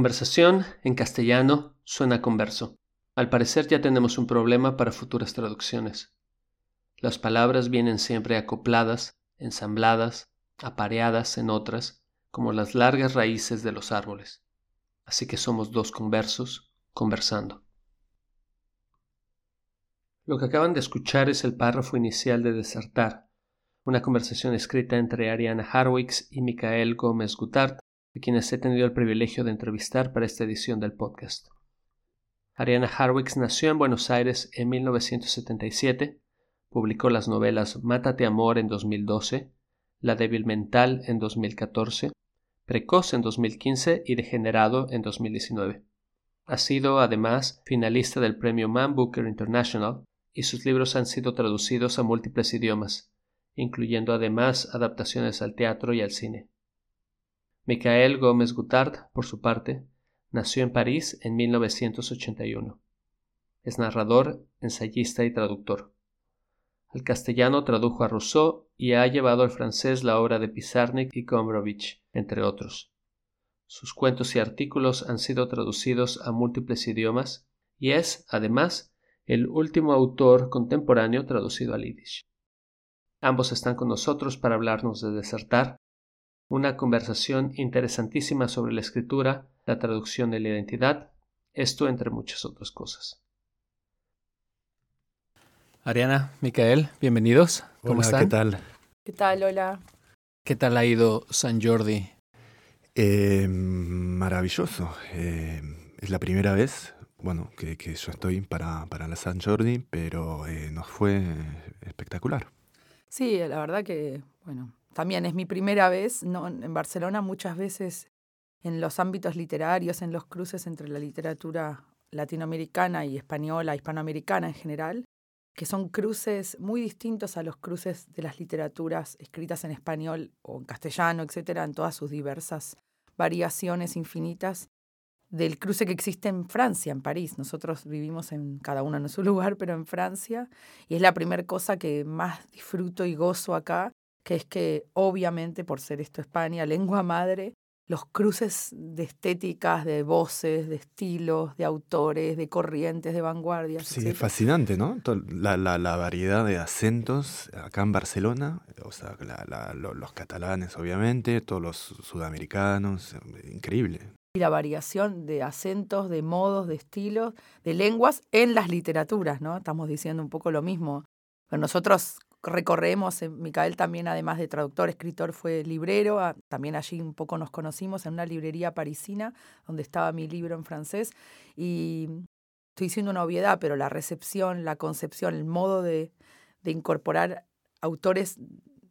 Conversación en castellano suena converso. Al parecer ya tenemos un problema para futuras traducciones. Las palabras vienen siempre acopladas, ensambladas, apareadas en otras, como las largas raíces de los árboles. Así que somos dos conversos conversando. Lo que acaban de escuchar es el párrafo inicial de Desertar, una conversación escrita entre Ariana Harwicks y Micael Gómez Gutart a quienes he tenido el privilegio de entrevistar para esta edición del podcast. Ariana Harwicks nació en Buenos Aires en 1977, publicó las novelas Mátate Amor en 2012, La débil mental en 2014, Precoz en 2015 y Degenerado en 2019. Ha sido además finalista del premio Man Booker International y sus libros han sido traducidos a múltiples idiomas, incluyendo además adaptaciones al teatro y al cine. Michael Gómez Gutard, por su parte, nació en París en 1981. Es narrador, ensayista y traductor. Al castellano tradujo a Rousseau y ha llevado al francés la obra de Pizarnik y Gombrowicz, entre otros. Sus cuentos y artículos han sido traducidos a múltiples idiomas y es, además, el último autor contemporáneo traducido al yiddish. Ambos están con nosotros para hablarnos de Desertar, una conversación interesantísima sobre la escritura, la traducción de la identidad, esto entre muchas otras cosas. Ariana, Micael, bienvenidos. ¿Cómo están? ¿Qué tal? ¿Qué tal? Hola. ¿Qué tal ha ido San Jordi? Eh, maravilloso. Eh, es la primera vez, bueno, que, que yo estoy para, para, la San Jordi, pero eh, nos fue espectacular. Sí, la verdad que, bueno, también es mi primera vez en Barcelona, muchas veces en los ámbitos literarios, en los cruces entre la literatura latinoamericana y española, hispanoamericana en general, que son cruces muy distintos a los cruces de las literaturas escritas en español o en castellano, etcétera, en todas sus diversas variaciones infinitas del cruce que existe en Francia, en París. Nosotros vivimos en cada uno en su lugar, pero en Francia, y es la primera cosa que más disfruto y gozo acá, que es que obviamente por ser esto España, lengua madre, los cruces de estéticas, de voces, de estilos, de autores, de corrientes, de vanguardias. Sí, es fascinante, ¿no? La, la, la, variedad de acentos acá en Barcelona, o sea, la, los catalanes obviamente, todos los sudamericanos, increíble. Y la variación de acentos, de modos, de estilos, de lenguas en las literaturas, ¿no? Estamos diciendo un poco lo mismo. Pero nosotros recorremos, Micael también además de traductor, escritor, fue librero, también allí un poco nos conocimos en una librería parisina donde estaba mi libro en francés y estoy diciendo una obviedad, pero la recepción, la concepción, el modo de, de incorporar autores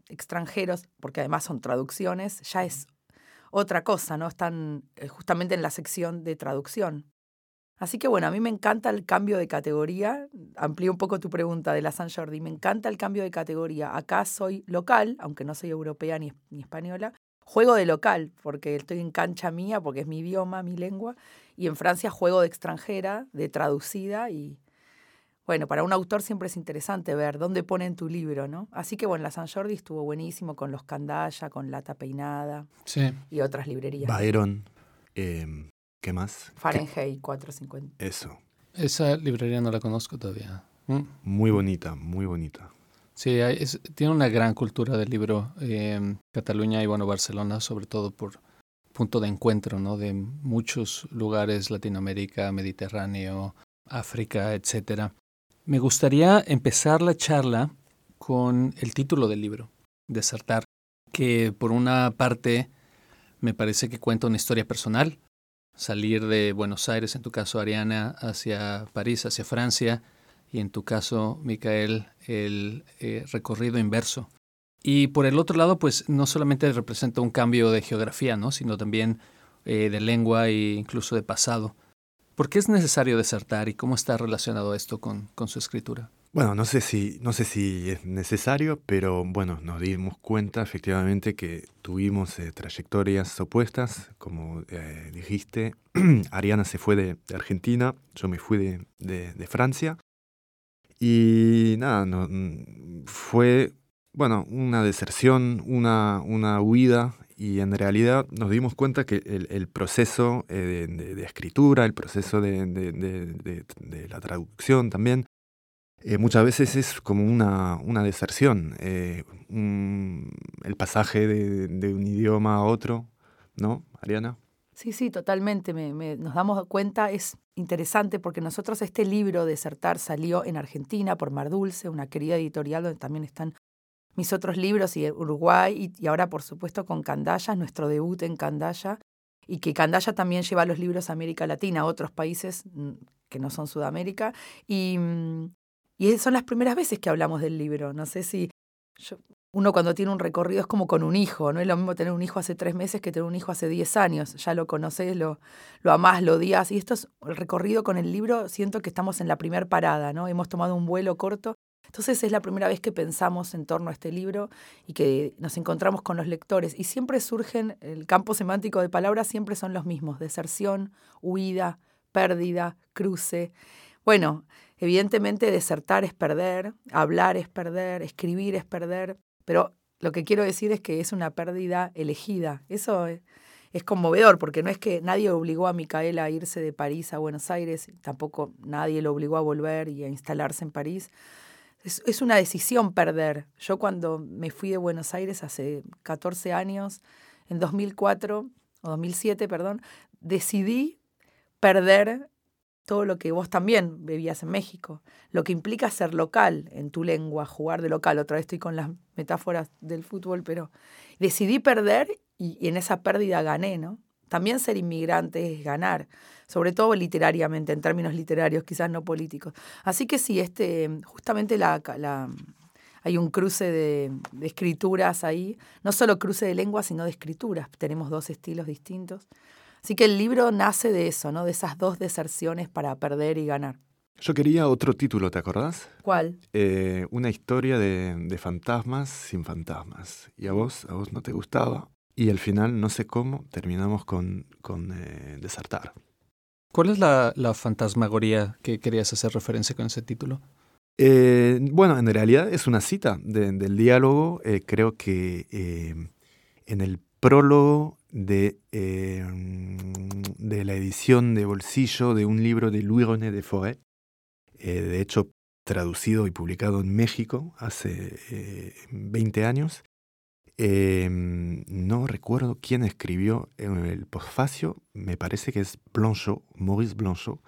extranjeros, porque además son traducciones, ya es otra cosa, ¿no? Están eh, justamente en la sección de traducción. Así que bueno, a mí me encanta el cambio de categoría. Amplío un poco tu pregunta de la San Jordi. Me encanta el cambio de categoría. Acá soy local, aunque no soy europea ni, ni española. Juego de local, porque estoy en cancha mía, porque es mi idioma, mi lengua. Y en Francia juego de extranjera, de traducida. Y bueno, para un autor siempre es interesante ver dónde ponen tu libro, ¿no? Así que bueno, la San Jordi estuvo buenísimo con los Candaya, con Lata Peinada sí. y otras librerías. Byron. Eh, ¿Qué más? Fahrenheit 450. Eso. Esa librería no la conozco todavía. ¿Mm? Muy bonita, muy bonita. Sí, es, tiene una gran cultura del libro. Eh, Cataluña y bueno, Barcelona, sobre todo por punto de encuentro, ¿no? De muchos lugares, Latinoamérica, Mediterráneo, África, etcétera. Me gustaría empezar la charla con el título del libro, Desertar, que por una parte me parece que cuenta una historia personal, salir de Buenos Aires, en tu caso Ariana, hacia París, hacia Francia, y en tu caso, Micael, el eh, recorrido inverso. Y por el otro lado, pues no solamente representa un cambio de geografía, ¿no? sino también eh, de lengua e incluso de pasado. ¿Por qué es necesario desertar y cómo está relacionado esto con, con su escritura? Bueno, no sé si, no sé si es necesario, pero bueno, nos dimos cuenta efectivamente que tuvimos eh, trayectorias opuestas, como eh, dijiste, Ariana se fue de, Argentina, yo me fui de, de, Francia, y nada, no, mm, fue, bueno, una deserción, una, una huida, y en realidad nos dimos cuenta que el, el proceso eh, de, escritura, el proceso de la traducción también, eh, muchas veces es como una, una deserción, eh, el pasaje de, un idioma a otro, ¿no, Ariana? Sí, sí, totalmente. nos damos cuenta, es interesante porque nosotros este libro, Desertar, salió en Argentina por Mar Dulce, una querida editorial donde también están mis otros libros, y Uruguay, y, ahora por supuesto con Candaya, nuestro debut en Candaya, y que Candaya también lleva los libros a América Latina, a otros países mm, que no son Sudamérica, y, mm, y son las primeras veces que hablamos del libro. No sé si uno cuando tiene un recorrido es como con un hijo, no es lo mismo tener un hijo hace tres meses que tener un hijo hace diez años. Ya lo conoces, lo, lo amás, lo odias. Y esto es el recorrido con el libro, siento que estamos en la primera parada, ¿no? Hemos tomado un vuelo corto. Entonces es la primera vez que pensamos en torno a este libro y que nos encontramos con los lectores. Y siempre surgen, el campo semántico de palabras siempre son los mismos, deserción, huida, pérdida, cruce. Bueno, Evidentemente desertar es perder, hablar es perder, escribir es perder, pero lo que quiero decir es que es una pérdida elegida. Eso es, conmovedor porque no es que nadie obligó a Micaela a irse de París a Buenos Aires, tampoco nadie lo obligó a volver y a instalarse en París. Es, es, una decisión perder. Yo cuando me fui de Buenos Aires hace 14 años, en 2004 o 2007, perdón, decidí perder todo lo que vos también bebías en México, lo que implica ser local en tu lengua, jugar de local. Otra vez estoy con las metáforas del fútbol, pero decidí perder y, en esa pérdida gané, ¿no? También ser inmigrante es ganar, sobre todo literariamente, en términos literarios, quizás no políticos. Así que sí, este, justamente la, hay un cruce de, de, escrituras ahí, no solo cruce de lenguas, sino de escrituras. Tenemos dos estilos distintos. Así que el libro nace de eso, ¿no? De esas dos deserciones para perder y ganar. Yo quería otro título, ¿te acordás? ¿Cuál? Eh, una historia de, fantasmas sin fantasmas. Y a vos, a vos no te gustaba. Y al final, no sé cómo, terminamos con, con eh, Desertar. ¿Cuál es la, fantasmagoría que querías hacer referencia con ese título? Eh, bueno, en realidad es una cita del diálogo. creo que en el prólogo de, em, de la edición de bolsillo de un libro de Louis René de Forêt, eh, de hecho traducido y publicado en México hace 20 eh, años. Em, no recuerdo quién escribió en el postfacio, me parece que es Blanchot, Maurice Blanchot,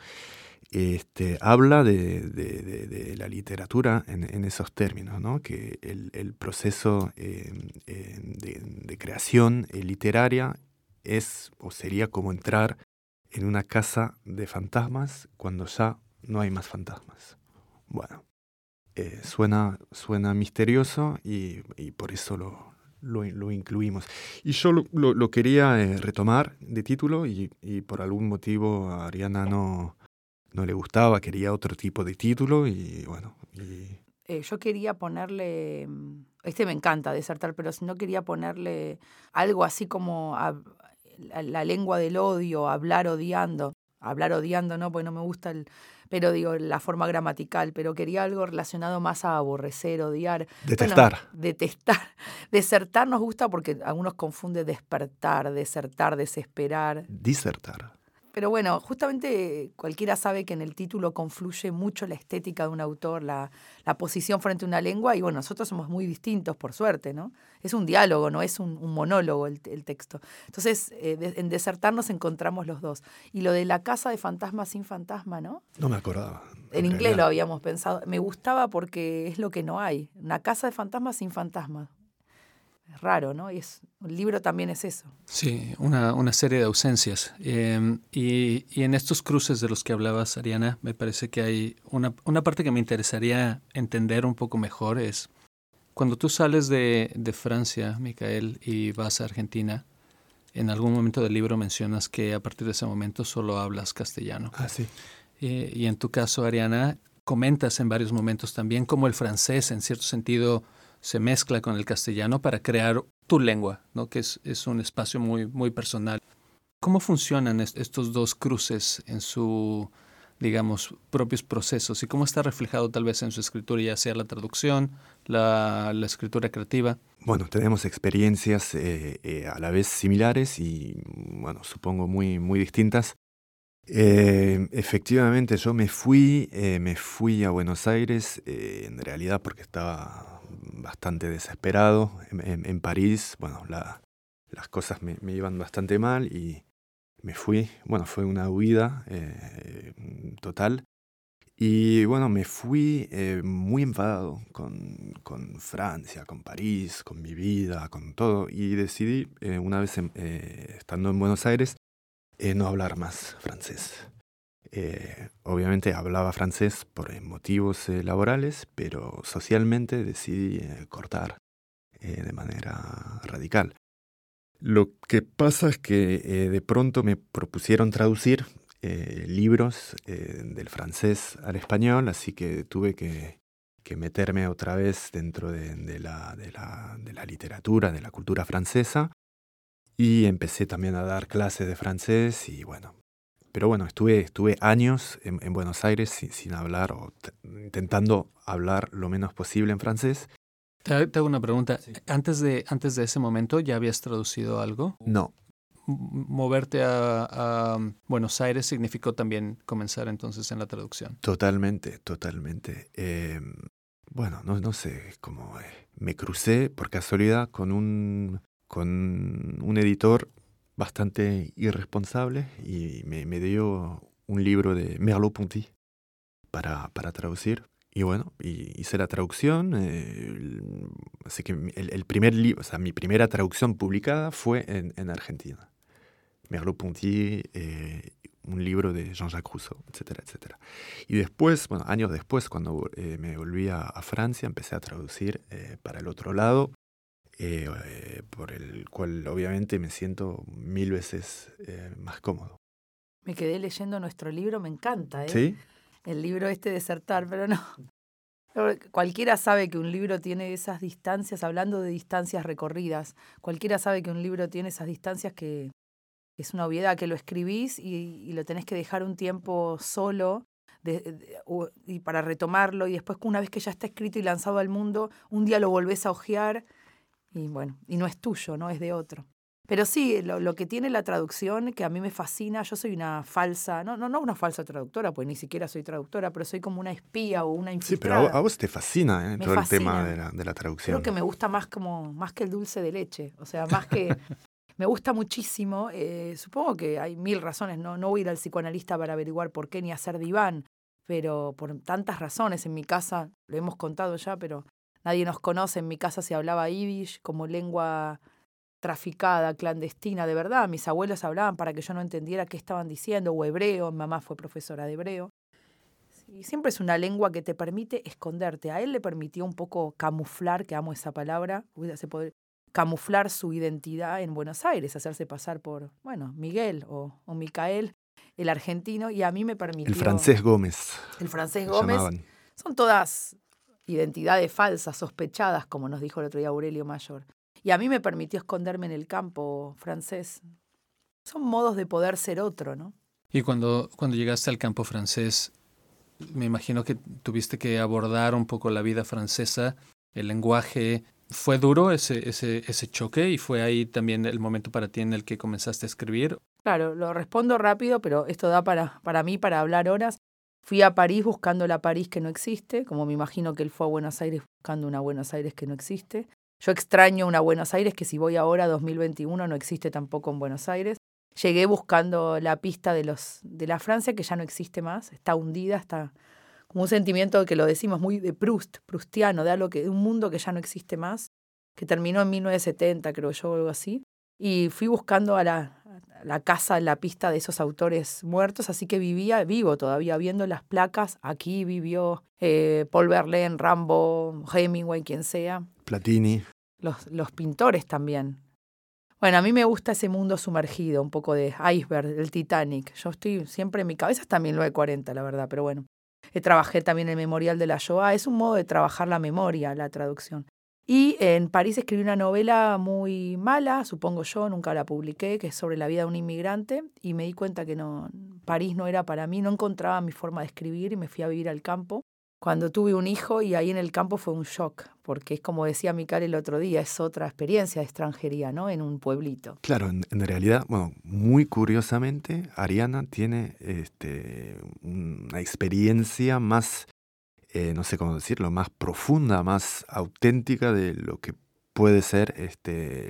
este, habla de, la literatura en, esos términos, ¿no? que el, proceso em, em, de, creación eh, literaria es o sería como entrar en una casa de fantasmas cuando ya no hay más fantasmas. Bueno, eh, suena, suena misterioso y, por eso lo, lo, incluimos. Y yo lo, quería eh, retomar de título y, y por algún motivo Ariana no no le gustaba, quería otro tipo de título y bueno. Eh, yo quería ponerle, mm, este me encanta, desertar, pero si no quería ponerle algo así como la, lengua del odio, hablar odiando. Hablar odiando, no, porque no me gusta el, pero digo, la forma gramatical, pero quería algo relacionado más a aborrecer, odiar. Detestar. detestar. Desertar nos gusta porque algunos confunden despertar, desertar, desesperar. Disertar. Pero bueno, justamente cualquiera sabe que en el título confluye mucho la estética de un autor, la, la posición frente a una lengua, y bueno, nosotros somos muy distintos, por suerte, ¿no? Es un diálogo, no es un, monólogo el, texto. Entonces, eh, en Desertar nos encontramos los dos. Y lo de la casa de fantasma sin fantasma, ¿no? No me acordaba. En, inglés lo habíamos pensado. Me gustaba porque es lo que no hay. Una casa de fantasmas sin fantasma raro, ¿no? Y es, un libro también es eso. Sí, una, una serie de ausencias. Em, y, y, en estos cruces de los que hablabas, Ariana, me parece que hay una, una parte que me interesaría entender un poco mejor es cuando tú sales de, de Francia, Micael, y vas a Argentina, en algún momento del libro mencionas que a partir de ese momento solo hablas castellano. Ah, sí. Eh, y en tu caso, Ariana, comentas en varios momentos también cómo el francés, en cierto sentido, se mezcla con el castellano para crear tu lengua, ¿no? que es, es un espacio muy, muy personal. ¿Cómo funcionan estos dos cruces en su, digamos, propios procesos y cómo está reflejado tal vez en su escritura, ya sea la traducción, la, la escritura creativa? Bueno, tenemos experiencias eh, eh, a la vez similares y, bueno, supongo muy, muy distintas. Eh, efectivamente, yo me fui, me fui a Buenos Aires, en realidad porque estaba bastante desesperado. En, París, bueno, la, las cosas me, me, iban bastante mal y me fui. Bueno, fue una huida total. Y bueno, me fui eh, muy enfadado con, con, Francia, con París, con mi vida, con todo. Y decidí, eh, una vez eh, estando en Buenos Aires, no hablar más francés. obviamente hablaba francés por motivos laborales, pero socialmente decidí cortar de manera radical. Lo que pasa es que de pronto me propusieron traducir eh, libros eh, del francés al español, así que tuve que, meterme otra vez dentro de, la, literatura, de la cultura francesa, y empecé también a dar clases de francés y bueno. Pero bueno, estuve, estuve años en, Buenos Aires sin, hablar o intentando hablar lo menos posible en francés. Te, hago una pregunta. Antes, de, antes de ese momento, ¿ya habías traducido algo? No, moverte a, Buenos Aires significó también comenzar entonces en la traducción. Totalmente, totalmente. Em, bueno, no, no sé cómo eh, me crucé por casualidad con un, con un editor bastante irresponsable y me, me dio un libro de Merleau-Ponty para, para traducir. Y bueno, hice la traducción. Eh, así que el, primer libro, o sea, mi primera traducción publicada fue en, en Argentina. Merleau-Ponty, eh, un libro de Jean-Jacques Rousseau, etcétera, etcétera. Y después, bueno, años después, cuando eh, me volví a, Francia, empecé a traducir eh, para el otro lado, por el cual obviamente me siento mil veces más cómodo. Me quedé leyendo nuestro libro, me encanta, ¿eh? Sí. El libro este Desertar, pero no. Cualquiera sabe que un libro tiene esas distancias, hablando de distancias recorridas, cualquiera sabe que un libro tiene esas distancias que, es una obviedad que lo escribís y, lo tenés que dejar un tiempo solo y para retomarlo y después una vez que ya está escrito y lanzado al mundo, un día lo volvés a ojear y bueno, y no es tuyo, no es de otro. Pero sí, lo, que tiene la traducción, que a mí me fascina, yo soy una falsa, no, no, no una falsa traductora, pues ni siquiera soy traductora, pero soy como una espía o una infiltrada. Sí, pero a vos te fascina ¿eh? todo el tema de la, de la, traducción. Creo que me gusta más como, más que el dulce de leche, o sea, más que me gusta muchísimo. Eh, supongo que hay mil razones. No, no voy a ir al psicoanalista para averiguar por qué ni hacer diván, pero por tantas razones. En mi casa, lo hemos contado ya, pero nadie nos conoce. En mi casa se hablaba yiddish como lengua traficada, clandestina, de verdad. Mis abuelos hablaban para que yo no entendiera qué estaban diciendo, o hebreo. Mi mamá fue profesora de hebreo. Y siempre es una lengua que te permite esconderte. A él le permitió un poco camuflar, que amo esa palabra, se puede, camuflar su identidad en Buenos Aires, hacerse pasar por, bueno, Miguel o, o Micael, el argentino, y a mí me permitió... El francés Gómez. El francés Gómez. Son todas identidades falsas, sospechadas, como nos dijo el otro día Aurelio Mayor. Y a mí me permitió esconderme en el campo francés. Son modos de poder ser otro, ¿no? Y cuando, cuando llegaste al campo francés, me imagino que tuviste que abordar un poco la vida francesa, el lenguaje, ¿Fue duro ese, ese, ese choque y fue ahí también el momento para ti en el que comenzaste a escribir? Claro, lo respondo rápido, pero esto da para, para mí para hablar horas. Fui a París buscando la París que no existe, como me imagino que él fue a Buenos Aires buscando una Buenos Aires que no existe. Yo extraño una Buenos Aires que si voy ahora a 2021 no existe tampoco en Buenos Aires. Llegué buscando la pista de, los, de la Francia que ya no existe más, está hundida, está como un sentimiento que lo decimos muy de Proust, prustiano, de algo que, de un mundo que ya no existe más, que terminó en 1970, creo yo, o algo así. Y fui buscando a la, la casa, la pista de esos autores muertos, así que vivía, vivo todavía, viendo las placas. Aquí vivió eh, Paul Verlaine, Rambo, Hemingway, quien sea. Platini. Los, los pintores también. Bueno, a mí me gusta ese mundo sumergido, un poco de iceberg, el Titanic. Yo estoy siempre en mi cabeza, está 1940, la verdad, pero bueno. Trabajé también el Memorial de la Shoah. Es un modo de trabajar la memoria, la traducción. Y en París escribí una novela muy mala, supongo yo, nunca la publiqué, que es sobre la vida de un inmigrante, y me di cuenta que no, París no era para mí, no encontraba mi forma de escribir y me fui a vivir al campo cuando tuve un hijo y ahí en el campo fue un shock, porque es como decía Mical el otro día, es otra experiencia de extranjería, ¿no? En un pueblito. Claro, en, realidad, bueno, muy curiosamente, Ariana tiene este, una experiencia más, eh, no sé cómo decirlo, más profunda, más auténtica de lo que puede ser este,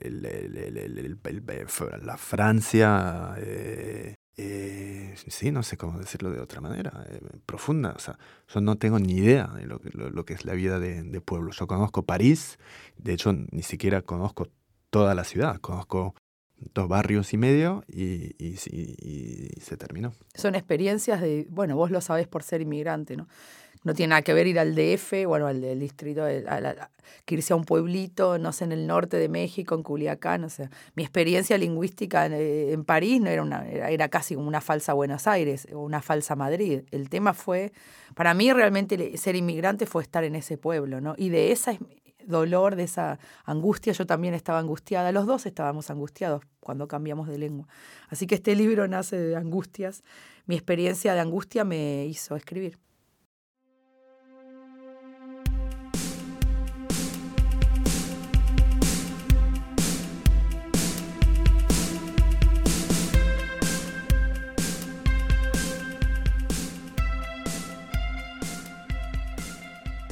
la Francia. Eh, eh, sí, no sé cómo decirlo de otra manera, eh, profunda. O sea, yo no tengo ni idea de lo, que es la vida de, de, pueblo. Yo conozco París, de hecho ni siquiera conozco toda la ciudad, conozco dos barrios y medio y, y se terminó. Son experiencias de, bueno, vos lo sabés por ser inmigrante, ¿no? No tiene nada que ver ir al DF, bueno, al distrito, que irse a un pueblito, no sé, en el norte de México, en Culiacán, o sea, mi experiencia lingüística en, eh, París no era, una, era, casi como una falsa Buenos Aires o una falsa Madrid. El tema fue, para mí realmente ser inmigrante fue estar en ese pueblo, ¿no? Y de ese dolor, de esa angustia, yo también estaba angustiada, los dos estábamos angustiados cuando cambiamos de lengua. Así que este libro nace de angustias, mi experiencia de angustia me hizo escribir.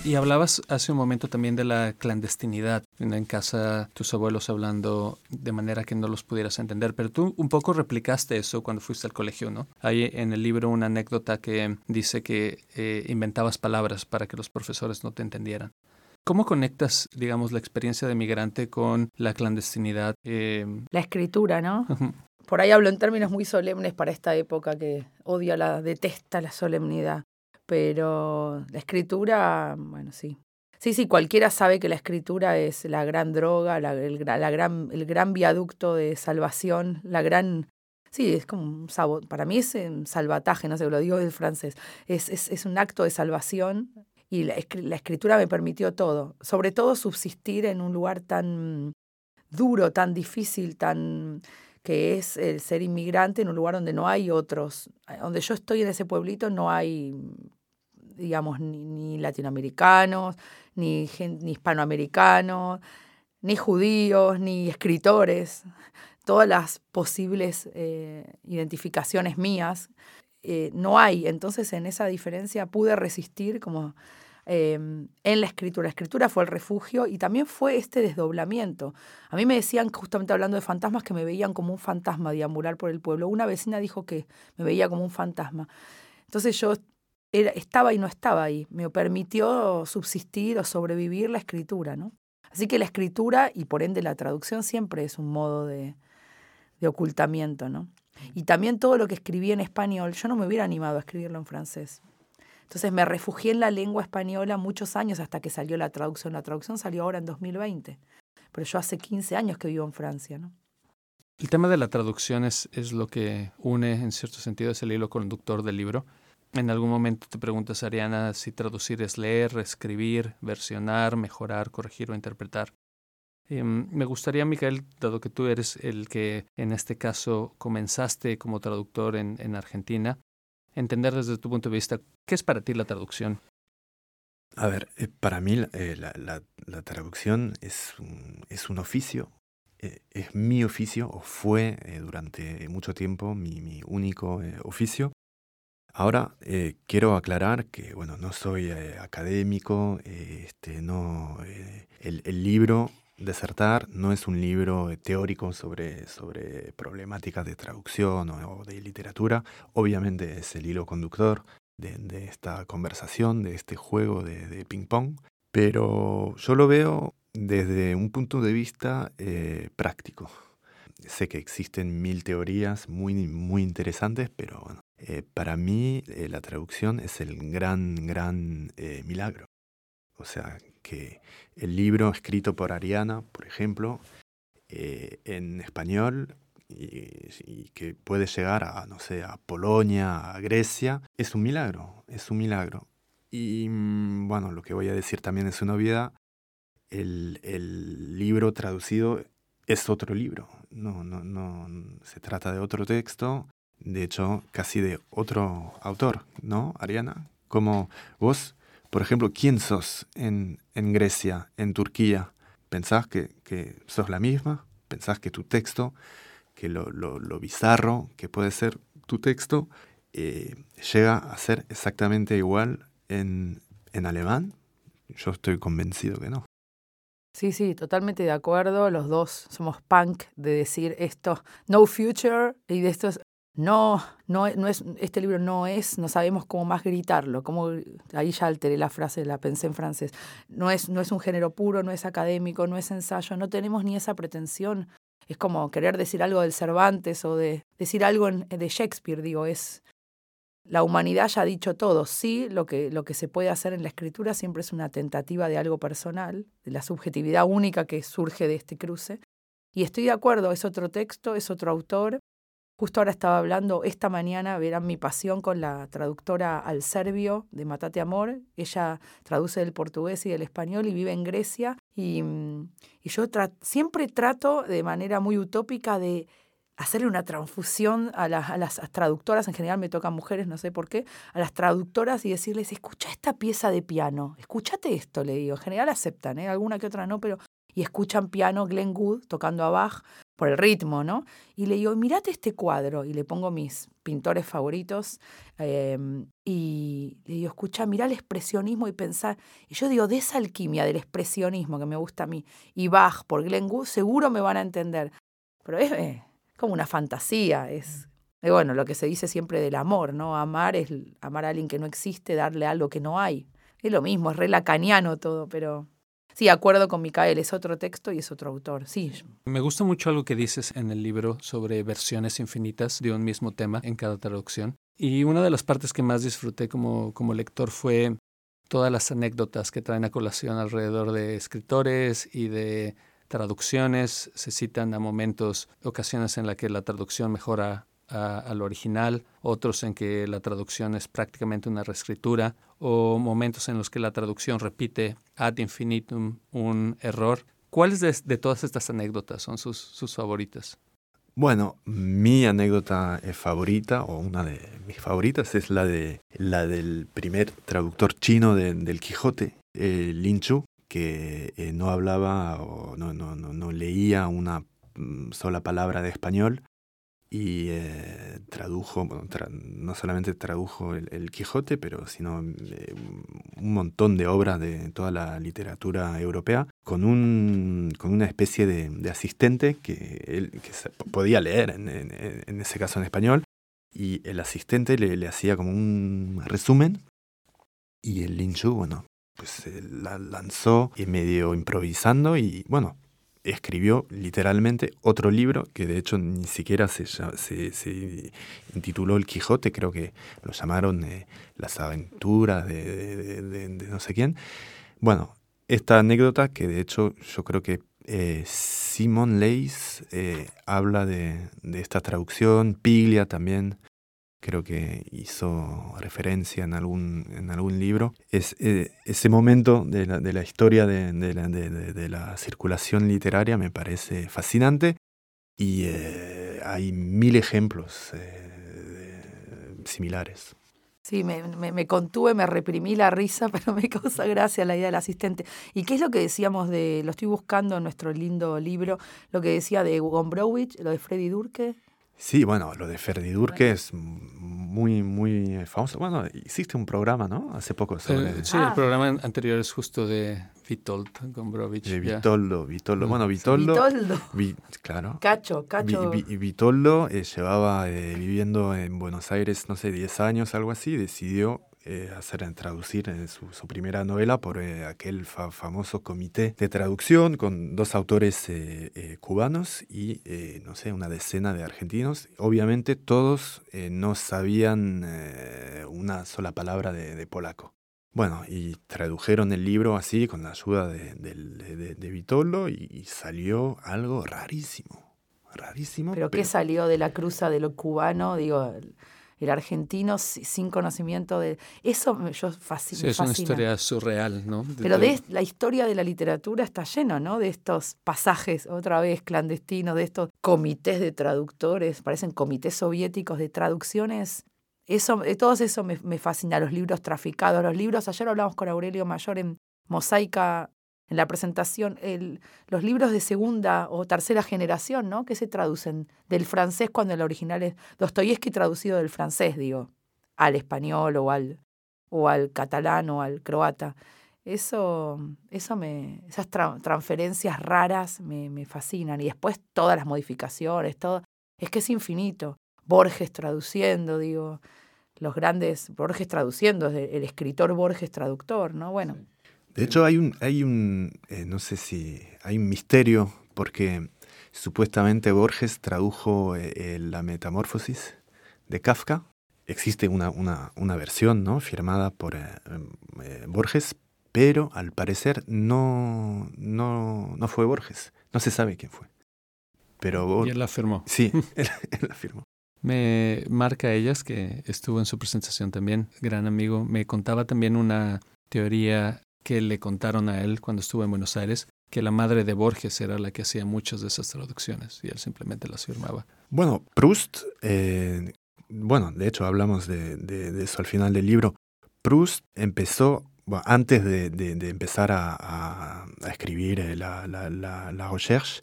Y hablabas hace un momento también de la clandestinidad, en casa tus abuelos hablando de manera que no los pudieras entender, pero tú un poco replicaste eso cuando fuiste al colegio, ¿no? Hay en el libro una anécdota que dice que eh, inventabas palabras para que los profesores no te entendieran. ¿Cómo conectas, digamos, la experiencia de migrante con la clandestinidad? Eh, la escritura, ¿no? Por ahí hablo en términos muy solemnes para esta época que odia la, detesta la solemnidad. Pero la escritura, bueno, sí. Sí, sí, cualquiera sabe que la escritura es la gran droga, la, el, gran, el gran viaducto de salvación, la gran... Sí, es como un sabot, para mí es un salvataje, no sé, lo digo en francés. Es, es, es un acto de salvación y la, la escritura me permitió todo, sobre todo subsistir en un lugar tan duro, tan difícil, tan que es el ser inmigrante en un lugar donde no hay otros. Donde yo estoy en ese pueblito no hay digamos, ni, latinoamericanos, ni, ni hispanoamericanos, ni judíos, ni escritores, todas las posibles eh, identificaciones mías, eh, no hay. Entonces en esa diferencia pude resistir como em, en la escritura. La escritura fue el refugio y también fue este desdoblamiento. A mí me decían, justamente hablando de fantasmas, que me veían como un fantasma deambular por el pueblo. Una vecina dijo que me veía como un fantasma. Entonces yo estaba y no estaba ahí. Me permitió subsistir o sobrevivir la escritura, ¿no? Así que la escritura y por ende la traducción siempre es un modo de, de ocultamiento, ¿no? Y también todo lo que escribí en español, yo no me hubiera animado a escribirlo en francés. Entonces me refugié en la lengua española muchos años hasta que salió la traducción. La traducción salió ahora en 2020, pero yo hace 15 años que vivo en Francia, ¿no? El tema de la traducción es, es lo que une, en cierto sentido, es el hilo conductor del libro. En algún momento te preguntas, Ariana, si traducir es leer, escribir, versionar, mejorar, corregir o interpretar. Em, me gustaría, Miguel, dado que tú eres el que en este caso comenzaste como traductor en, Argentina, entender desde tu punto de vista qué es para ti la traducción. A ver, eh, para mí eh, la, traducción es un, oficio, eh, es mi oficio o fue durante mucho tiempo mi único oficio. Ahora eh, quiero aclarar que bueno, no soy eh, académico, eh, este, no, el, libro Desertar no es un libro teórico sobre, sobre problemáticas de traducción o, de literatura, obviamente es el hilo conductor de, esta conversación, de este juego de, de ping-pong, pero yo lo veo desde un punto de vista práctico. Sé que existen mil teorías muy, muy interesantes, pero bueno, eh, para mí eh, la traducción es el gran, gran eh, milagro. O sea, que el libro escrito por Ariana, por ejemplo, en español y, que puede llegar a, no sé, a Polonia, a Grecia, es un milagro, es un milagro. Y mm, bueno, lo que voy a decir también es una obviedad, el, el libro traducido es otro libro, no, no, no, se trata de otro texto, de hecho, casi de otro autor, ¿no, Ariana? Como vos, por ejemplo, ¿quién sos en, en Grecia, en Turquía? ¿Pensás que, que sos la misma? ¿Pensás que tu texto que lo, lo, bizarro que puede ser tu texto eh, llega a ser exactamente igual en, en alemán? Yo estoy convencido que no. Sí, sí, totalmente de acuerdo. Los dos somos punk de decir esto, no future, y de estos, no, no, no es, este libro no es, no sabemos cómo más gritarlo, cómo, ahí ya alteré la frase, la pensé en francés, no es, no es un género puro, no es académico, no es ensayo, no tenemos ni esa pretensión es como querer decir algo del Cervantes o de decir algo de Shakespeare, digo, es la humanidad ya ha dicho todo. Sí, lo que, lo que se puede hacer en la escritura siempre es una tentativa de algo personal, de la subjetividad única que surge de este cruce. Y estoy de acuerdo, es otro texto, es otro autor, Justo ahora estaba hablando, esta mañana verán mi pasión con la traductora al serbio de Matate Amor. Ella traduce del portugués y del español y vive en Grecia. Y, mm, yo siempre trato de manera muy utópica de hacerle una transfusión a, a, las traductoras, en general me tocan mujeres, no sé por qué, a las traductoras y decirles, escucha esta pieza de piano, escúchate esto, le digo. En general aceptan, ¿eh? alguna que otra no, pero y escuchan piano Glenn Good tocando a Bach por el ritmo, ¿no? Y le digo, mirate este cuadro, y le pongo mis pintores favoritos, em, y le digo, escucha, mira el expresionismo y pensar, y yo digo, de esa alquimia del expresionismo que me gusta a mí, y Bach por Glenn Gould, seguro me van a entender, pero es eh, como una fantasía, es, eh, bueno, lo que se dice siempre del amor, ¿no? Amar es amar a alguien que no existe, darle algo que no hay. Es lo mismo, es re lacaniano todo, pero Sí, acuerdo con Micael, es otro texto y es otro autor, sí. Me gusta mucho algo que dices en el libro sobre versiones infinitas de un mismo tema en cada traducción. Y una de las partes que más disfruté como, como lector fue todas las anécdotas que traen a colación alrededor de escritores y de traducciones. Se citan a momentos, ocasiones en las que la traducción mejora al original, otros en que la traducción es prácticamente una reescritura, o momentos en los que la traducción repite ad infinitum un error. ¿Cuáles de, todas estas anécdotas son sus, favoritas? Bueno, mi anécdota favorita, o una de mis favoritas, es la, de, la del primer traductor chino del Quijote, eh, Lin Chu, que eh, no hablaba o no, no, no, no leía una mm, sola palabra de español y eh, tradujo, no solamente tradujo el, Quijote, pero sino eh, un montón de obras de toda la literatura europea con, un, con una especie de, asistente que él que podía leer, en, en, ese caso en español, y el asistente le, le hacía como un resumen y el Linchu, bueno, pues la lanzó medio improvisando y bueno, escribió literalmente otro libro que de hecho ni siquiera se, se, intituló El Quijote, creo que lo llamaron eh, Las aventuras de, no sé quién. Bueno, esta anécdota que de hecho yo creo que eh, Simon Leys eh, habla de, esta traducción, Piglia también creo que hizo referencia en algún, en algún libro, es eh, ese momento de la, historia de, la, circulación literaria me parece fascinante y eh, hay mil ejemplos eh, similares. Sí, me, contuve, me reprimí la risa, pero me causa gracia la idea del asistente. ¿Y qué es lo que decíamos de, lo estoy buscando en nuestro lindo libro, lo que decía de Gombrowicz, lo de Freddy Durke? Sí, bueno, lo de Ferdi Durke es muy, muy famoso. Bueno, hiciste un programa, ¿no? Hace poco sobre... sí, el ah. programa anterior es justo de Vitold Gombrowicz. De Vitoldo, Vitoldo. Bueno, Vitoldo... Vitoldo. claro. Cacho, Cacho. Vitoldo eh, llevaba eh, viviendo en Buenos Aires, no sé, 10 años, algo así. Decidió eh, hacer traducir eh, su, su, primera novela por eh, aquel famoso comité de traducción con dos autores cubanos y, no sé, una decena de argentinos. Obviamente todos no sabían una sola palabra de, polaco. Bueno, y tradujeron el libro así con la ayuda de, de, de, Vitolo y, salió algo rarísimo. Rarísimo. ¿Pero, qué salió de la cruza de lo cubano? Digo, el argentino sin conocimiento de... Eso yo fascina. Sí, es una historia surreal, ¿no? Pero de, la historia de la literatura está lleno, ¿no? De estos pasajes, otra vez, clandestinos, de estos comités de traductores, parecen comités soviéticos de traducciones eso, eh, todo eso me, me, fascina, los libros traficados, los libros, ayer hablamos con Aurelio Mayor en Mosaica, en la presentación, el, los libros de segunda o tercera generación, ¿no? Que se traducen del francés cuando el original es Dostoyevsky traducido del francés, digo, al español o al, o al catalán o al croata. Eso, eso me, esas transferencias raras me, fascinan. Y después todas las modificaciones, todo, es que es infinito. Borges traduciendo, digo, los grandes Borges traduciendo, el escritor Borges traductor, ¿no? Bueno. De hecho, hay un, hay un eh, no sé si, hay un misterio, porque supuestamente Borges tradujo eh, la metamorfosis de Kafka. Existe una, una, una versión, ¿no? Firmada por eh, Borges, pero al parecer no, no, no fue Borges. No se sabe quién fue. Pero y él la firmó. Sí, él la firmó. Me marca ellas, que estuvo en su presentación también, gran amigo, me contaba también una teoría que le contaron a él cuando estuvo en Buenos Aires, que la madre de Borges era la que hacía muchas de esas traducciones y él simplemente las firmaba. Bueno, Proust, eh, bueno, de hecho hablamos de, eso al final del libro. Proust empezó, antes de, empezar a, escribir eh, la, la, la, recherche,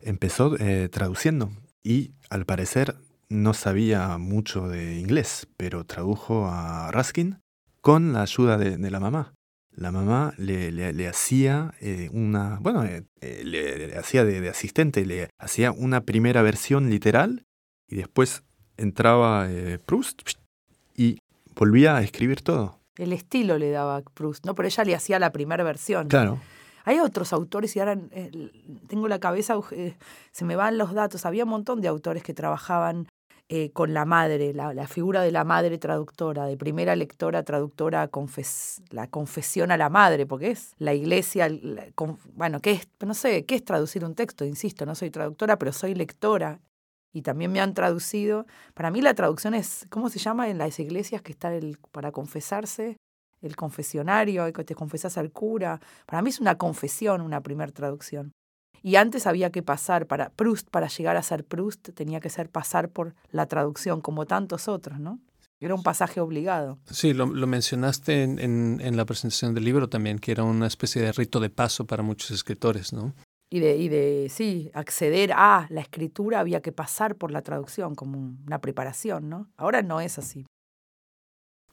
empezó eh, traduciendo y al parecer no sabía mucho de inglés, pero tradujo a Ruskin con la ayuda de, la mamá. La mamá le, le, hacía eh, una, bueno, eh, eh, le, hacía de, asistente, le hacía una primera versión literal y después entraba Proust y volvía a escribir todo. El estilo le daba a Proust, ¿no? Pero ella le hacía la primera versión. Claro. Hay otros autores y ahora tengo la cabeza, se me van los datos. Había un montón de autores que trabajaban eh, con la madre, la, figura de la madre traductora, de primera lectora traductora, la confesión a la madre, porque es la iglesia, bueno, ¿qué es? No sé, ¿qué es traducir un texto? Insisto, no soy traductora, pero soy lectora y también me han traducido. Para mí la traducción es, ¿cómo se llama en las iglesias que está el, para confesarse? El confesionario, que te confesas al cura. Para mí es una confesión, una primera traducción. Y antes había que pasar para Proust, para llegar a ser Proust, tenía que ser pasar por la traducción, como tantos otros, ¿no? Era un pasaje obligado. Sí, lo, mencionaste en, en, la presentación del libro también, que era una especie de rito de paso para muchos escritores, ¿no? Y de, y de, sí, acceder a la escritura había que pasar por la traducción como una preparación, ¿no? Ahora no es así.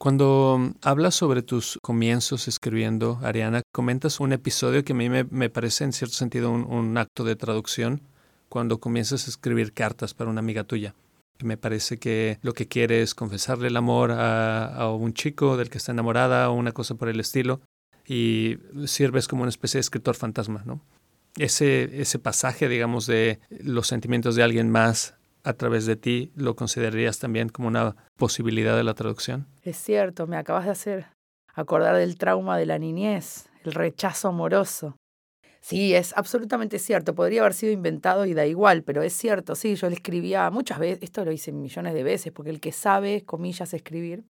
Cuando hablas sobre tus comienzos escribiendo, Ariana, comentas un episodio que a mí me, parece en cierto sentido un, acto de traducción, cuando comienzas a escribir cartas para una amiga tuya. Me parece que lo que quiere es confesarle el amor a, un chico del que está enamorada o una cosa por el estilo, y sirves como una especie de escritor fantasma, ¿no? Ese, ese pasaje, digamos, de los sentimientos de alguien más a través de ti, ¿lo considerarías también como una posibilidad de la traducción? Es cierto, me acabas de hacer acordar del trauma de la niñez, el rechazo amoroso. Sí, es absolutamente cierto. Podría haber sido inventado y da igual, pero es cierto. Sí, yo le escribía muchas veces, esto lo hice millones de veces, porque el que sabe, comillas, escribir,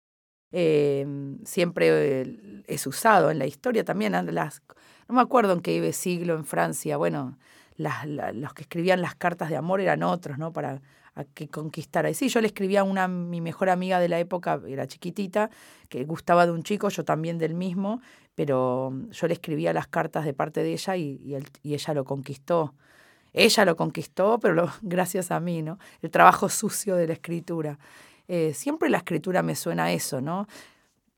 em, siempre es usado en la historia también. Las, no me acuerdo en qué siglo en Francia. Bueno, los que escribían las cartas de amor eran otros, ¿no? Para que conquistara. Y sí, yo le escribía a una, mi mejor amiga de la época, era chiquitita, que gustaba de un chico, yo también del mismo, pero yo le escribía las cartas de parte de ella y, y, ella lo conquistó. Ella lo conquistó, pero gracias a mí, ¿no? El trabajo sucio de la escritura. Eh, siempre la escritura me suena a eso, ¿no?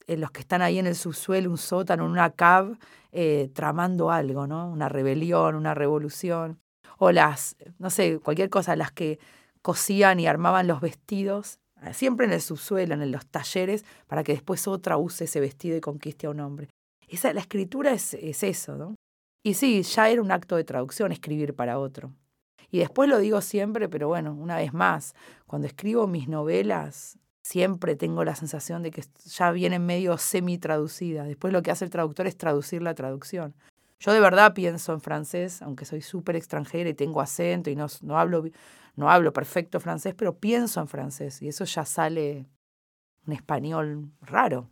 Eh, los que están ahí en el subsuelo, un sótano, una cab, eh, tramando algo, ¿no? Una rebelión, una revolución. O las, no sé, cualquier cosa, las que cosían y armaban los vestidos, eh, siempre en el subsuelo, en los talleres, para que después otra use ese vestido y conquiste a un hombre. Esa, la escritura es, es eso, ¿no? Y sí, ya era un acto de traducción escribir para otro. Y después lo digo siempre, pero bueno, una vez más, cuando escribo mis novelas, siempre tengo la sensación de que ya viene medio semi traducida. Después lo que hace el traductor es traducir la traducción. Yo de verdad pienso en francés, aunque soy súper extranjera y tengo acento y no, no, hablo, no hablo perfecto francés, pero pienso en francés y eso ya sale un español raro.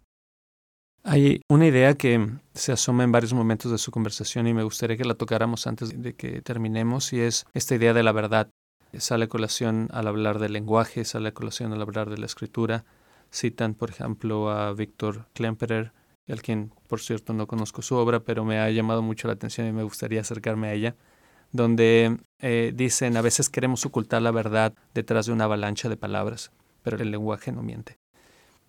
Hay una idea que se asoma en varios momentos de su conversación y me gustaría que la tocáramos antes de que terminemos y es esta idea de la verdad. Sale a colación al hablar del lenguaje, sale a colación al hablar de la escritura. Citan, por ejemplo, a Víctor Klemperer, al quien, por cierto, no conozco su obra, pero me ha llamado mucho la atención y me gustaría acercarme a ella, donde eh, dicen, a veces queremos ocultar la verdad detrás de una avalancha de palabras, pero el lenguaje no miente.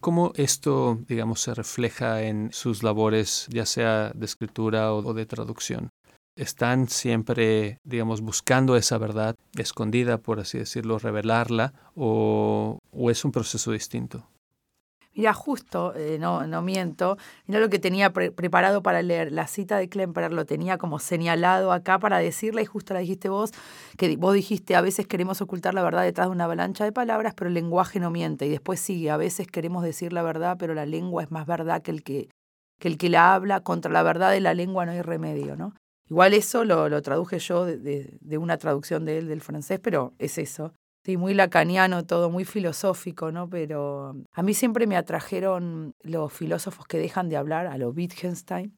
¿Cómo esto, digamos, se refleja en sus labores, ya sea de escritura o de traducción? ¿Están siempre, digamos, buscando esa verdad escondida, por así decirlo, revelarla, o, es un proceso distinto? Mira, justo, eh, no, no miento, mira lo que tenía preparado para leer. La cita de Klemperer lo tenía como señalado acá para decirle, y justo la dijiste vos, que vos dijiste, a veces queremos ocultar la verdad detrás de una avalancha de palabras, pero el lenguaje no miente. Y después sigue, a veces queremos decir la verdad, pero la lengua es más verdad que el que, que, el que la habla. Contra la verdad de la lengua no hay remedio, ¿no? Igual eso lo, lo traduje yo de, de, una traducción de él del francés, pero es eso. Sí, muy lacaniano todo, muy filosófico, ¿no? Pero a mí siempre me atrajeron los filósofos que dejan de hablar, a lo Wittgenstein.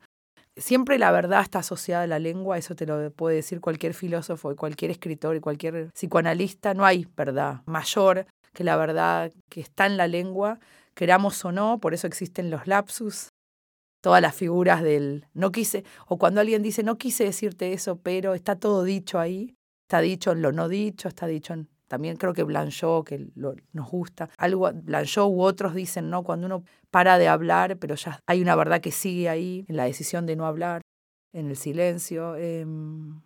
Siempre la verdad está asociada a la lengua, eso te lo puede decir cualquier filósofo cualquier escritor y cualquier psicoanalista. No hay verdad mayor que la verdad que está en la lengua, queramos o no, por eso existen los lapsus, todas las figuras del no quise, o cuando alguien dice no quise decirte eso, pero está todo dicho ahí, está dicho en lo no dicho, está dicho en también creo que Blanchot, que nos gusta, algo, Blanchot u otros dicen, ¿no? Cuando uno para de hablar, pero ya hay una verdad que sigue ahí, en la decisión de no hablar, en el silencio. Em,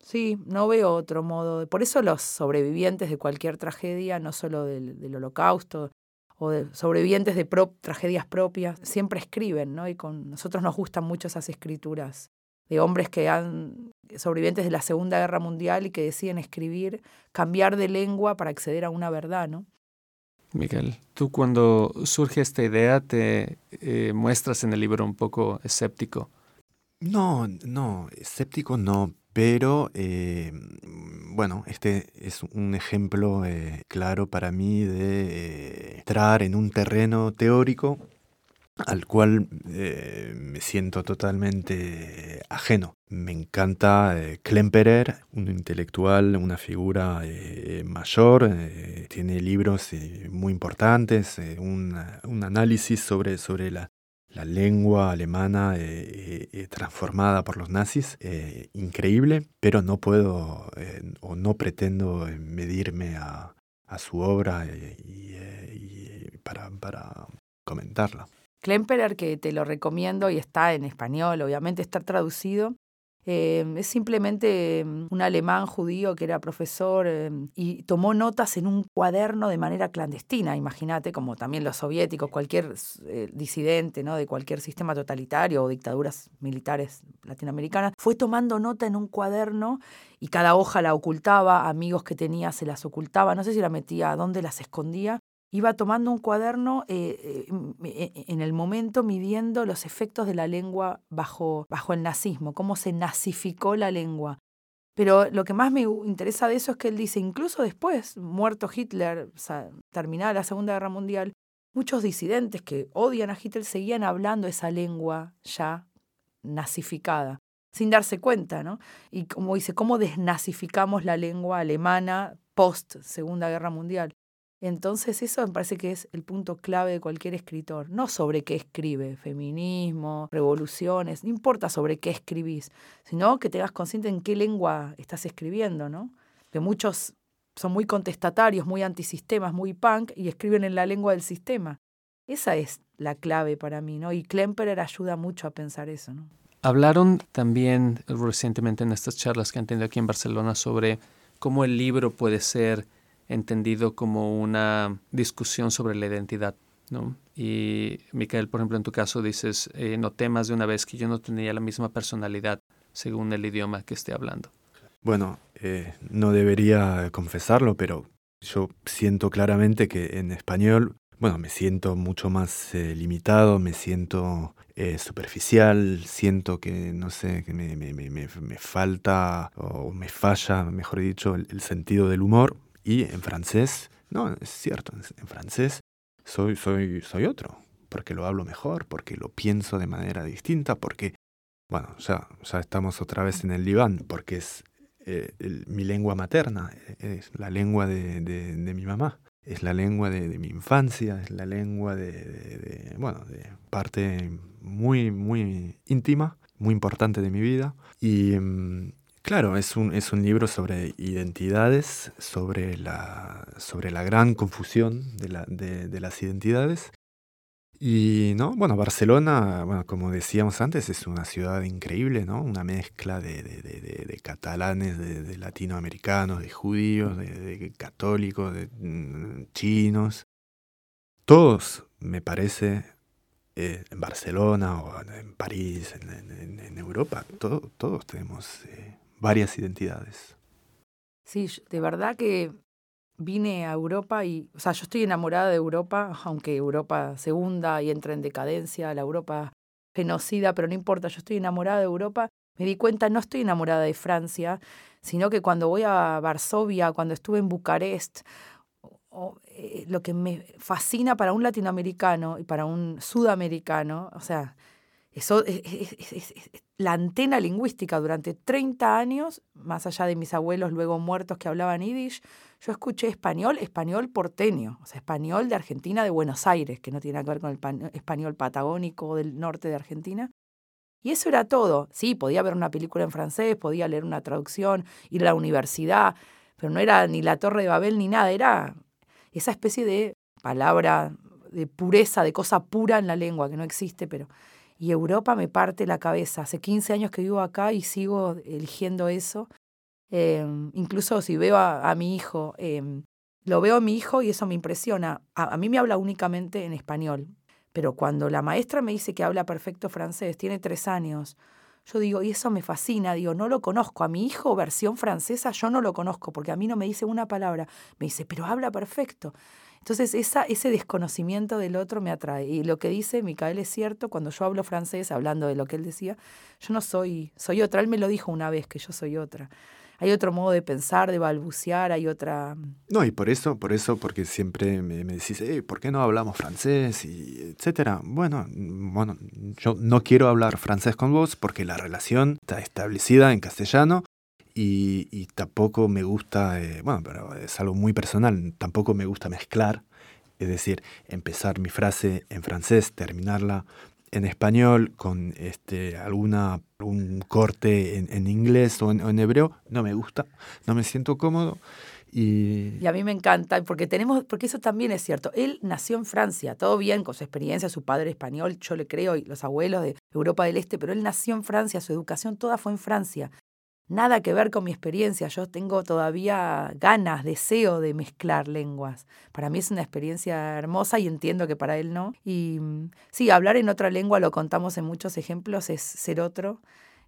sí, no veo otro modo. Por eso los sobrevivientes de cualquier tragedia, no solo del, holocausto, o de sobrevivientes de tragedias propias, siempre escriben, ¿no? Y con nosotros nos gustan mucho esas escrituras de hombres que han sobrevivientes de la Segunda Guerra Mundial y que deciden escribir, cambiar de lengua para acceder a una verdad, ¿no? Miguel, tú cuando surge esta idea te eh, muestras en el libro un poco escéptico. No, no, escéptico no, pero eh, bueno, este es un ejemplo eh, claro para mí de entrar en un terreno teórico al cual eh, me siento totalmente ajeno. Me encanta eh, Klemperer, un intelectual, una figura eh, mayor, tiene libros muy importantes, un, análisis sobre, sobre la, lengua alemana transformada por los nazis, increíble, pero no puedo o no pretendo medirme a, su obra para, para comentarla. Klemperer, que te lo recomiendo y está en español, obviamente está traducido. Eh, es simplemente mm, un alemán judío que era profesor eh, y tomó notas en un cuaderno de manera clandestina, imagínate, como también los soviéticos, cualquier eh, disidente ¿no? de cualquier sistema totalitario o dictaduras militares latinoamericanas, fue tomando nota en un cuaderno y cada hoja la ocultaba, amigos que tenía se las ocultaba, no sé si la metía, dónde las escondía, iba tomando un cuaderno eh, eh, e, en el momento midiendo los efectos de la lengua bajo, bajo el nazismo, cómo se nazificó la lengua. Pero lo que más me interesa de eso es que él dice, incluso después, muerto Hitler, terminada la Segunda Guerra Mundial, muchos disidentes que odian a Hitler seguían hablando esa lengua ya nazificada, sin darse cuenta, ¿no? Y como dice, ¿cómo desnazificamos la lengua alemana post Segunda Guerra Mundial? Entonces eso me parece que es el punto clave de cualquier escritor, no sobre qué escribe, feminismo, revoluciones, no importa sobre qué escribís, sino que tengas consciente en qué lengua estás escribiendo, ¿no? Que muchos son muy contestatarios, muy antisistemas, muy punk y escriben en la lengua del sistema. Esa es la clave para mí, ¿no? Y Klemperer ayuda mucho a pensar eso, ¿no? Hablaron también recientemente en estas charlas que han tenido aquí en Barcelona sobre cómo el libro puede ser entendido como una discusión sobre la identidad. ¿no? Y Micael, por ejemplo, en tu caso dices, eh, noté más de una vez que yo no tenía la misma personalidad según el idioma que esté hablando. Bueno, eh, no debería confesarlo, pero yo siento claramente que en español bueno, me siento mucho más eh, limitado, me siento eh, superficial, siento que, no sé, que me, me, me, me, falta o me falla, mejor dicho, el, sentido del humor. Y en francés, no, es cierto, en francés soy, soy, soy otro, porque lo hablo mejor, porque lo pienso de manera distinta, porque, bueno, ya, ya estamos otra vez en el diván, porque es eh, mi lengua materna, es la lengua de, de, de mi mamá es la lengua de, mi infancia, es la lengua de, bueno, de parte muy, muy íntima, muy importante de mi vida. Y mm, claro, es un, es un libro sobre identidades, sobre la, sobre la gran confusión de, la, de las identidades y no, bueno, Barcelona, bueno, como decíamos antes, es una ciudad increíble, ¿no? Una mezcla de, de, de, de catalanes, de, latinoamericanos, de judíos, de, católicos, de mm, chinos. Todos, me parece, eh, en Barcelona o en París, en, en, Europa, todos tenemos eh, varias identidades. Sí, de verdad que vine a Europa y, o sea, yo estoy enamorada de Europa, aunque Europa se hunda y entra en decadencia, la Europa genocida, pero no importa, yo estoy enamorada de Europa. Me di cuenta, no estoy enamorada de Francia, sino que cuando voy a Varsovia, cuando estuve en Bucarest, eh, lo que me fascina para un latinoamericano y para un sudamericano, o sea, eso es, la antena lingüística durante 30 años, más allá de mis abuelos luego muertos que hablaban yiddish, yo escuché español, español porteño, o sea, español de Argentina, de Buenos Aires, que no tiene que ver con el español patagónico del norte de Argentina. Y eso era todo. Sí, podía ver una película en francés, podía leer una traducción, ir a la universidad, pero no era ni la Torre de Babel ni nada, era esa especie de palabra de pureza, de cosa pura en la lengua, que no existe, pero y Europa me parte la cabeza. Hace 15 años que vivo acá y sigo eligiendo eso. Em, incluso si veo a, mi hijo, em, lo veo a mi hijo y eso me impresiona. A, mí me habla únicamente en español, pero cuando la maestra me dice que habla perfecto francés, tiene tres años, yo digo, y eso me fascina, digo, no lo conozco. A mi hijo, versión francesa, yo no lo conozco, porque a mí no me dice una palabra. Me dice, pero habla perfecto. Entonces esa, ese desconocimiento del otro me atrae. Y lo que dice Micael es cierto, cuando yo hablo francés, hablando de lo que él decía, yo no soy, soy otra. Él me lo dijo una vez, que yo soy otra. Hay otro modo de pensar, de balbucear, hay otra... No, y por eso, por eso, porque siempre me, me decís, ¿por qué no hablamos francés? y etcétera. Bueno, bueno, yo no quiero hablar francés con vos porque la relación está establecida en castellano y, tampoco me gusta, eh, bueno, pero es algo muy personal, tampoco me gusta mezclar, es decir, empezar mi frase en francés, terminarla en español con este, alguna, un corte en, inglés o en, hebreo, no me gusta, no me siento cómodo. Y... y... a mí me encanta, porque tenemos, porque eso también es cierto. Él nació en Francia, todo bien con su experiencia, su padre español, yo le creo, y los abuelos de Europa del Este, pero él nació en Francia, su educación toda fue en Francia nada que ver con mi experiencia. Yo tengo todavía ganas, deseo de mezclar lenguas. Para mí es una experiencia hermosa y entiendo que para él no. Y mm, sí, hablar en otra lengua, lo contamos en muchos ejemplos, es ser otro,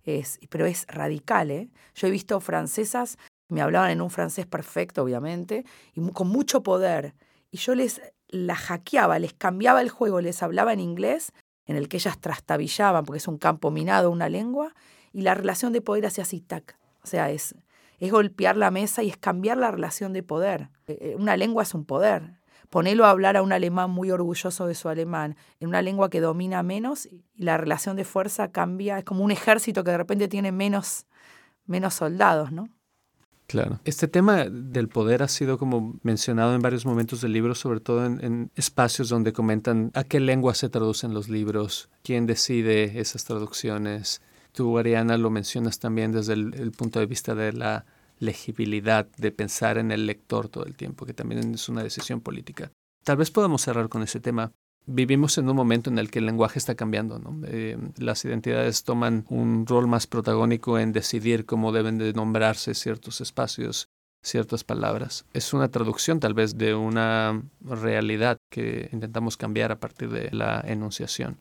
es, pero es radical. ¿eh? Yo he visto francesas, me hablaban en un francés perfecto, obviamente, y con mucho poder. Y yo les la hackeaba, les cambiaba el juego, les hablaba en inglés, en el que ellas trastabillaban, porque es un campo minado, una lengua, y la relación de poder hace así, tac. O sea, es, es golpear la mesa y es cambiar la relación de poder. Eh, eh, una lengua es un poder. Ponelo a hablar a un alemán muy orgulloso de su alemán, en una lengua que domina menos y la relación de fuerza cambia. Es como un ejército que de repente tiene menos, menos soldados, ¿no? Claro. Este tema del poder ha sido como mencionado en varios momentos del libro, sobre todo en, espacios donde comentan a qué lengua se traducen los libros, quién decide esas traducciones, Tú, Ariana, lo mencionas también desde el, punto de vista de la legibilidad, de pensar en el lector todo el tiempo, que también es una decisión política. Tal vez podamos cerrar con ese tema. Vivimos en un momento en el que el lenguaje está cambiando. ¿no? Eh, las identidades toman un rol más protagónico en decidir cómo deben de nombrarse ciertos espacios, ciertas palabras. Es una traducción tal vez de una realidad que intentamos cambiar a partir de la enunciación.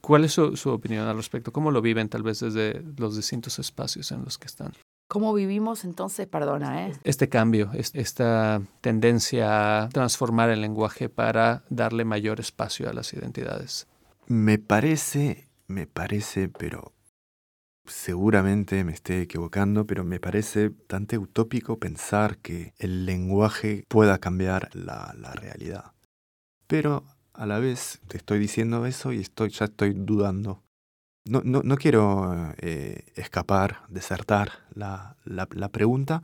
¿Cuál es su, opinión al respecto? ¿Cómo lo viven tal vez desde los distintos espacios en los que están? ¿Cómo vivimos entonces? Perdona, ¿eh? Este cambio, esta tendencia a transformar el lenguaje para darle mayor espacio a las identidades. Me parece, me parece, pero seguramente me esté equivocando, pero me parece bastante utópico pensar que el lenguaje pueda cambiar la, la realidad. Pero a la vez te estoy diciendo eso y estoy, ya estoy dudando no, no, no quiero eh, escapar, desertar la, la, la, pregunta,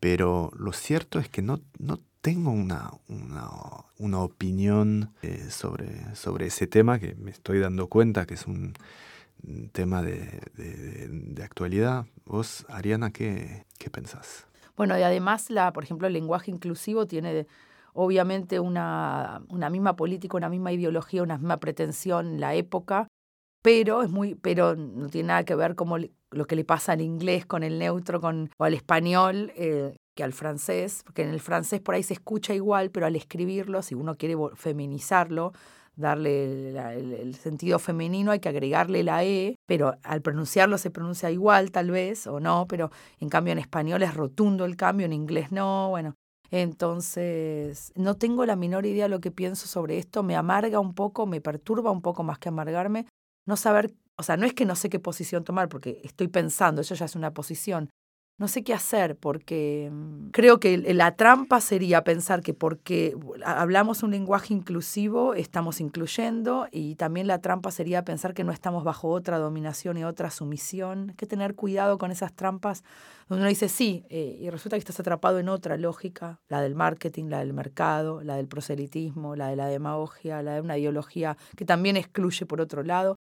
pero lo cierto es que no, no tengo una, una, una opinión eh, sobre, sobre ese tema, que me estoy dando cuenta que es un tema de, de, de actualidad. Vos, Ariana, ¿qué, ¿qué pensás? Bueno, y además, la, por ejemplo, el lenguaje inclusivo tiene obviamente una, una misma política, una misma ideología, una misma pretensión en la época, pero es muy, pero no tiene nada que ver como lo que le pasa al inglés con el neutro con, o al español eh, que al francés, porque en el francés por ahí se escucha igual, pero al escribirlo, si uno quiere feminizarlo, darle el, el, sentido femenino, hay que agregarle la E, pero al pronunciarlo se pronuncia igual tal vez, o no, pero en cambio en español es rotundo el cambio, en inglés no, bueno. Entonces, no tengo la menor idea de lo que pienso sobre esto, me amarga un poco, me perturba un poco más que amargarme, no saber, o sea, no es que no sé qué posición tomar, porque estoy pensando, eso ya es una posición. No sé qué hacer, porque mm, creo que la trampa sería pensar que porque hablamos un lenguaje inclusivo, estamos incluyendo, y también la trampa sería pensar que no estamos bajo otra dominación y otra sumisión. Hay que tener cuidado con esas trampas donde uno dice sí, eh, y resulta que estás atrapado en otra lógica, la del marketing, la del mercado, la del proselitismo, la de la demagogia, la de una ideología que también excluye por otro lado.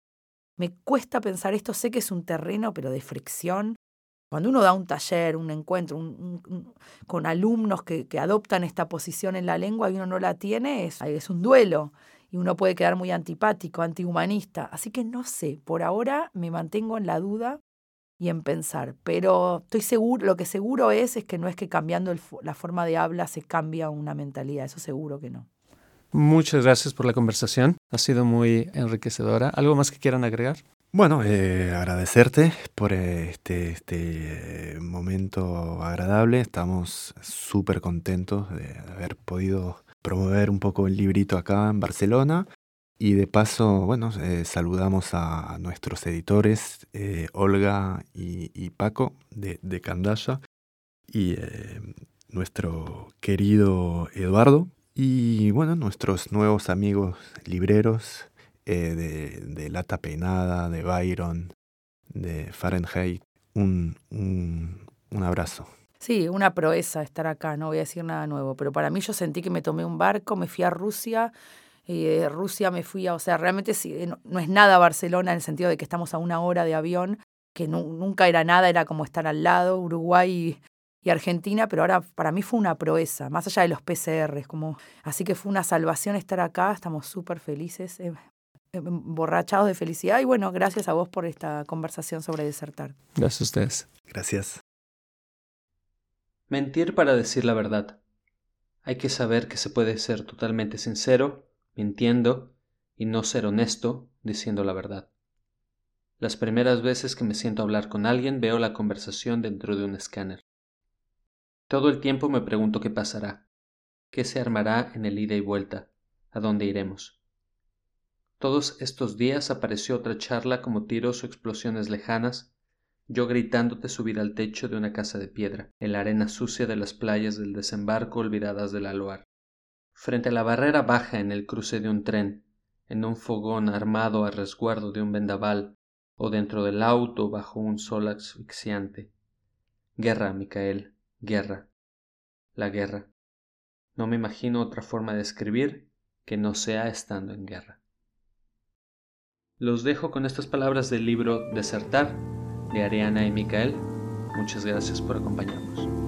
Me cuesta pensar esto, sé que es un terreno, pero de fricción. Cuando uno da un taller, un encuentro con alumnos que, adoptan esta posición en la lengua y uno no la tiene, es, es un duelo. Y uno puede quedar muy antipático, antihumanista. Así que no sé, por ahora me mantengo en la duda y en pensar. Pero estoy seguro, lo que seguro es, es que no es que cambiando la forma de habla se cambia una mentalidad, eso seguro que no. Muchas gracias por la conversación. Ha sido muy enriquecedora. ¿Algo más que quieran agregar? Bueno, eh, agradecerte por este, este momento agradable. Estamos súper contentos de haber podido promover un poco el librito acá en Barcelona. Y de paso, bueno, eh, saludamos a nuestros editores, eh, Olga y, Paco de, de Candaya, y eh, nuestro querido Eduardo, y bueno, nuestros nuevos amigos libreros eh, de, de, Lata Peinada, de Byron, de Fahrenheit, un, un, un, abrazo. Sí, una proeza estar acá, no voy a decir nada nuevo, pero para mí yo sentí que me tomé un barco, me fui a Rusia, y Rusia me fui a, o sea, realmente sí, no, no, es nada Barcelona en el sentido de que estamos a una hora de avión, que nunca era nada, era como estar al lado, Uruguay y Argentina, pero ahora para mí fue una proeza, más allá de los PCRs, como, así que fue una salvación estar acá, estamos súper felices, eh, emborrachados de felicidad y bueno, gracias a vos por esta conversación sobre desertar. Gracias a ustedes. Gracias. Mentir para decir la verdad. Hay que saber que se puede ser totalmente sincero, mintiendo, y no ser honesto, diciendo la verdad. Las primeras veces que me siento a hablar con alguien veo la conversación dentro de un escáner. Todo el tiempo me pregunto qué pasará, qué se armará en el ida y vuelta, a dónde iremos. Todos estos días apareció otra charla como tiros o explosiones lejanas, yo gritándote subir al techo de una casa de piedra, en la arena sucia de las playas del desembarco olvidadas del Aloar. Frente a la barrera baja en el cruce de un tren, en un fogón armado a resguardo de un vendaval, o dentro del auto bajo un sol asfixiante. Guerra, Micael, Guerra. La guerra. No me imagino otra forma de escribir que no sea estando en guerra. Los dejo con estas palabras del libro Desertar de Ariana y Micael. Muchas gracias por acompañarnos.